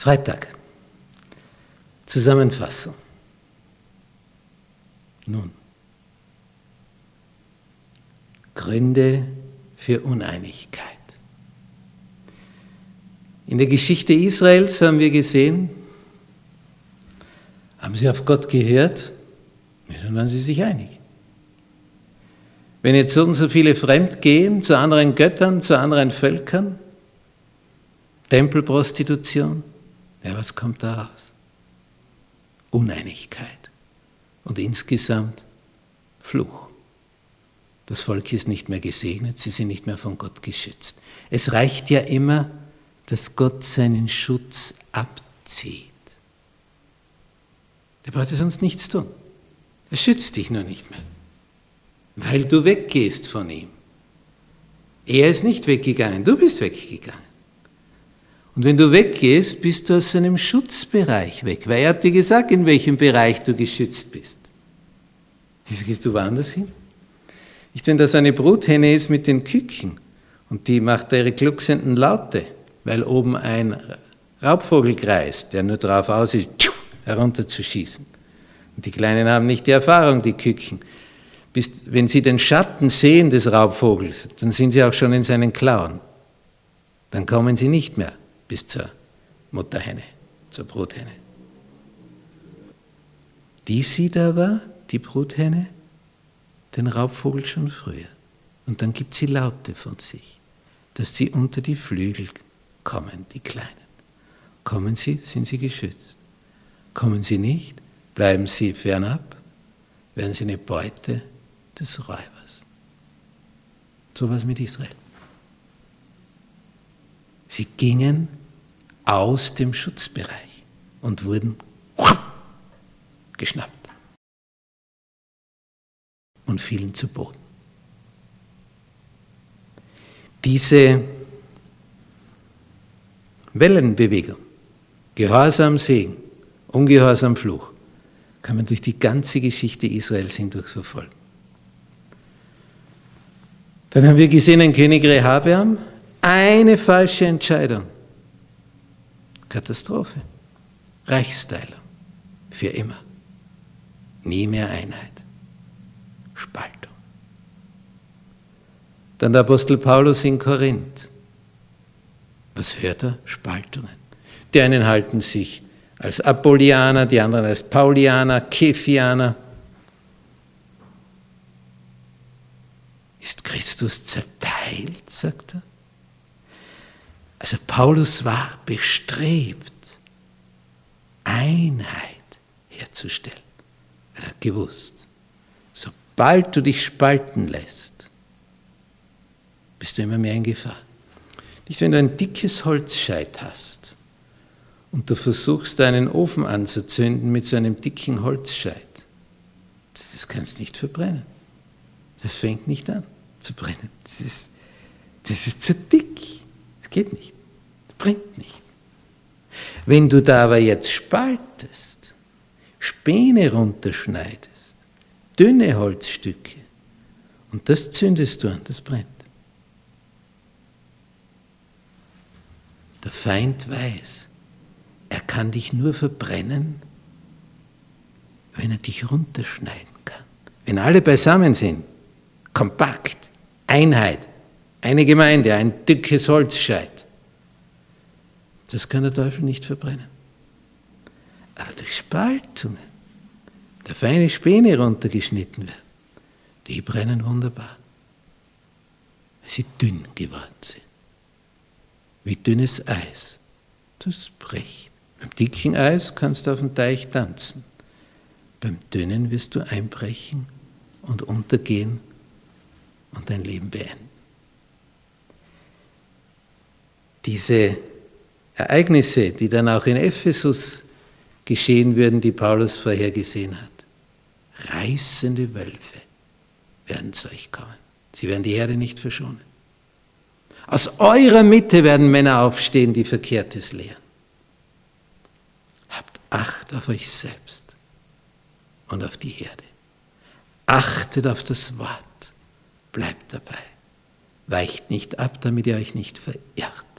Freitag. Zusammenfassung. Nun, Gründe für Uneinigkeit. In der Geschichte Israels haben wir gesehen, haben sie auf Gott gehört, dann waren sie sich einig. Wenn jetzt so und so viele fremd gehen zu anderen Göttern, zu anderen Völkern, Tempelprostitution, ja, was kommt da raus? Uneinigkeit und insgesamt Fluch. Das Volk ist nicht mehr gesegnet, sie sind nicht mehr von Gott geschützt. Es reicht ja immer, dass Gott seinen Schutz abzieht. Der braucht sonst nichts tun. Er schützt dich nur nicht mehr, weil du weggehst von ihm. Er ist nicht weggegangen, du bist weggegangen. Und wenn du weggehst, bist du aus seinem Schutzbereich weg, weil er hat dir gesagt, in welchem Bereich du geschützt bist. Wieso gehst du woanders hin? Ich denke, dass eine Bruthenne ist mit den Küken und die macht ihre glucksenden Laute, weil oben ein Raubvogel kreist, der nur darauf aus ist, herunterzuschießen. Und die Kleinen haben nicht die Erfahrung, die Küken. Bis, wenn sie den Schatten sehen des Raubvogels, dann sind sie auch schon in seinen Klauen. Dann kommen sie nicht mehr bis zur Mutterhenne, zur Bruthenne. Die sieht aber, die Bruthenne, den Raubvogel schon früher. Und dann gibt sie Laute von sich, dass sie unter die Flügel kommen, die Kleinen. Kommen sie, sind sie geschützt. Kommen sie nicht, bleiben sie fernab, werden sie eine Beute des Räubers. So was mit Israel. Sie gingen aus dem Schutzbereich und wurden geschnappt und fielen zu Boden. Diese Wellenbewegung, Gehorsam Segen, Ungehorsam Fluch, kann man durch die ganze Geschichte Israels hindurch verfolgen. Dann haben wir gesehen, ein König Rehabeam, eine falsche Entscheidung Katastrophe. Reichsteilung. Für immer. Nie mehr Einheit. Spaltung. Dann der Apostel Paulus in Korinth. Was hört er? Spaltungen. Die einen halten sich als Apollianer, die anderen als Paulianer, Kephianer. Ist Christus zerteilt, sagt er? Also Paulus war bestrebt, Einheit herzustellen. Er hat gewusst, sobald du dich spalten lässt, bist du immer mehr in Gefahr. Nicht, wenn du ein dickes Holzscheit hast und du versuchst, einen Ofen anzuzünden mit so einem dicken Holzscheit, das kannst du nicht verbrennen. Das fängt nicht an zu brennen. Das ist, das ist zu dick. Geht nicht. Bringt nicht. Wenn du da aber jetzt spaltest, Späne runterschneidest, dünne Holzstücke, und das zündest du an, das brennt. Der Feind weiß, er kann dich nur verbrennen, wenn er dich runterschneiden kann. Wenn alle beisammen sind, kompakt, Einheit, eine Gemeinde, ein dickes Holzscheit. Das kann der Teufel nicht verbrennen. Aber durch Spaltungen, der feine Späne runtergeschnitten werden, die brennen wunderbar, weil sie dünn geworden sind. Wie dünnes Eis. Das bricht. Beim dicken Eis kannst du auf dem Teich tanzen. Beim dünnen wirst du einbrechen und untergehen und dein Leben beenden. Diese Ereignisse, die dann auch in Ephesus geschehen würden, die Paulus vorhergesehen hat. Reißende Wölfe werden zu euch kommen. Sie werden die Herde nicht verschonen. Aus eurer Mitte werden Männer aufstehen, die Verkehrtes lehren. Habt Acht auf euch selbst und auf die Herde. Achtet auf das Wort. Bleibt dabei. Weicht nicht ab, damit ihr euch nicht verirrt.